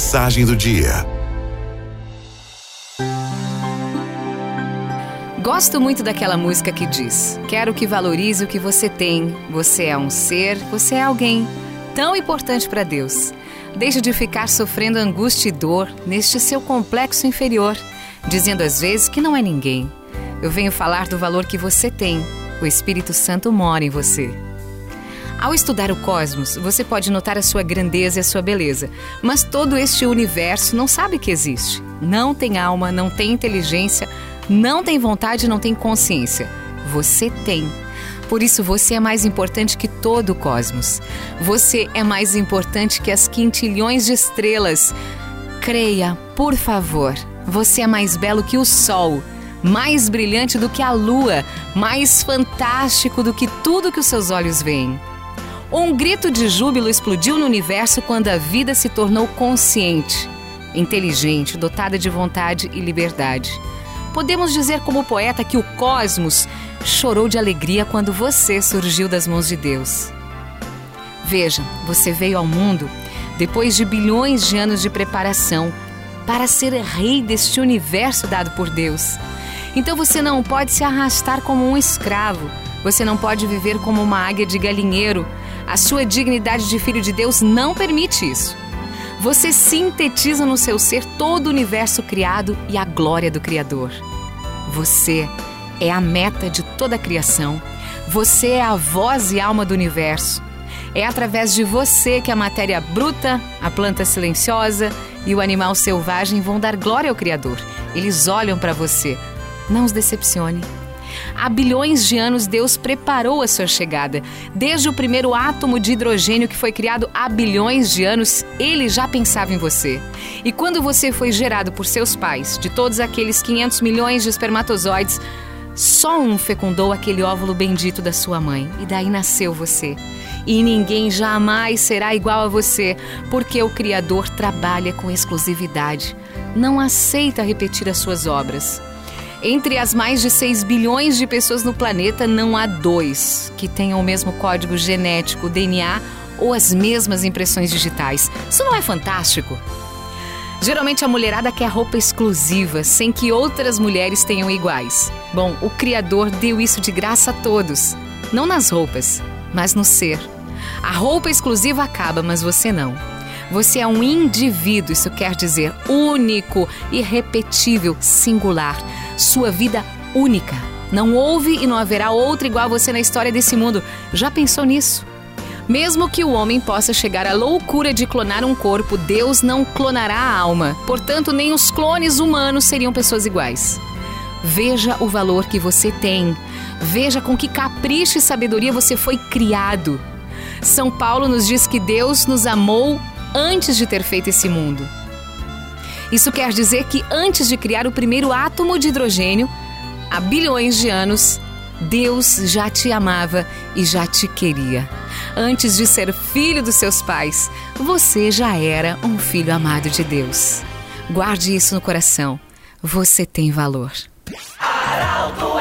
Mensagem do dia. Gosto muito daquela música que diz: Quero que valorize o que você tem. Você é um ser, você é alguém tão importante para Deus. Deixe de ficar sofrendo angústia e dor neste seu complexo inferior, dizendo às vezes que não é ninguém. Eu venho falar do valor que você tem. O Espírito Santo mora em você. Ao estudar o cosmos, você pode notar a sua grandeza e a sua beleza, mas todo este universo não sabe que existe. Não tem alma, não tem inteligência, não tem vontade, não tem consciência. Você tem. Por isso você é mais importante que todo o cosmos. Você é mais importante que as quintilhões de estrelas. Creia, por favor. Você é mais belo que o sol, mais brilhante do que a lua, mais fantástico do que tudo que os seus olhos veem. Um grito de júbilo explodiu no universo quando a vida se tornou consciente, inteligente, dotada de vontade e liberdade. Podemos dizer, como poeta, que o cosmos chorou de alegria quando você surgiu das mãos de Deus. Veja, você veio ao mundo depois de bilhões de anos de preparação para ser rei deste universo dado por Deus. Então você não pode se arrastar como um escravo, você não pode viver como uma águia de galinheiro. A sua dignidade de filho de Deus não permite isso. Você sintetiza no seu ser todo o universo criado e a glória do Criador. Você é a meta de toda a criação. Você é a voz e alma do universo. É através de você que a matéria bruta, a planta silenciosa e o animal selvagem vão dar glória ao Criador. Eles olham para você. Não os decepcione. Há bilhões de anos, Deus preparou a sua chegada. Desde o primeiro átomo de hidrogênio que foi criado há bilhões de anos, ele já pensava em você. E quando você foi gerado por seus pais, de todos aqueles 500 milhões de espermatozoides, só um fecundou aquele óvulo bendito da sua mãe, e daí nasceu você. E ninguém jamais será igual a você, porque o Criador trabalha com exclusividade. Não aceita repetir as suas obras. Entre as mais de 6 bilhões de pessoas no planeta, não há dois que tenham o mesmo código genético, DNA ou as mesmas impressões digitais. Isso não é fantástico? Geralmente a mulherada quer roupa exclusiva, sem que outras mulheres tenham iguais. Bom, o Criador deu isso de graça a todos. Não nas roupas, mas no ser. A roupa exclusiva acaba, mas você não. Você é um indivíduo, isso quer dizer único, irrepetível, singular sua vida única. Não houve e não haverá outra igual a você na história desse mundo. Já pensou nisso? Mesmo que o homem possa chegar à loucura de clonar um corpo, Deus não clonará a alma. Portanto, nem os clones humanos seriam pessoas iguais. Veja o valor que você tem. Veja com que capricho e sabedoria você foi criado. São Paulo nos diz que Deus nos amou antes de ter feito esse mundo. Isso quer dizer que antes de criar o primeiro átomo de hidrogênio, há bilhões de anos, Deus já te amava e já te queria. Antes de ser filho dos seus pais, você já era um filho amado de Deus. Guarde isso no coração. Você tem valor. Araldo